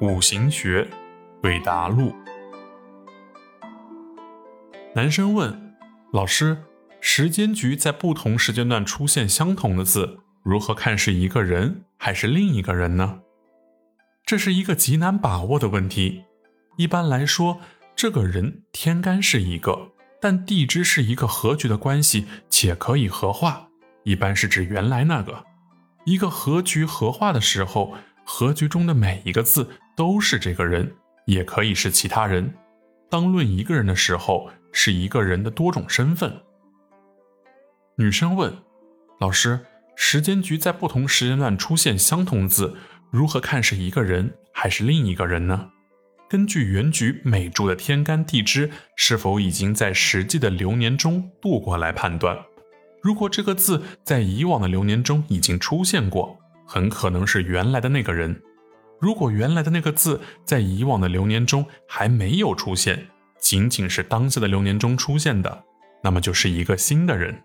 五行学，韦达录。男生问老师：“时间局在不同时间段出现相同的字，如何看是一个人还是另一个人呢？”这是一个极难把握的问题。一般来说，这个人天干是一个，但地支是一个合局的关系，且可以合化，一般是指原来那个。一个合局合化的时候。合局中的每一个字都是这个人，也可以是其他人。当论一个人的时候，是一个人的多种身份。女生问老师：“时间局在不同时间段出现相同字，如何看是一个人还是另一个人呢？”根据原局每柱的天干地支是否已经在实际的流年中度过来判断。如果这个字在以往的流年中已经出现过。很可能是原来的那个人。如果原来的那个字在以往的流年中还没有出现，仅仅是当下的流年中出现的，那么就是一个新的人。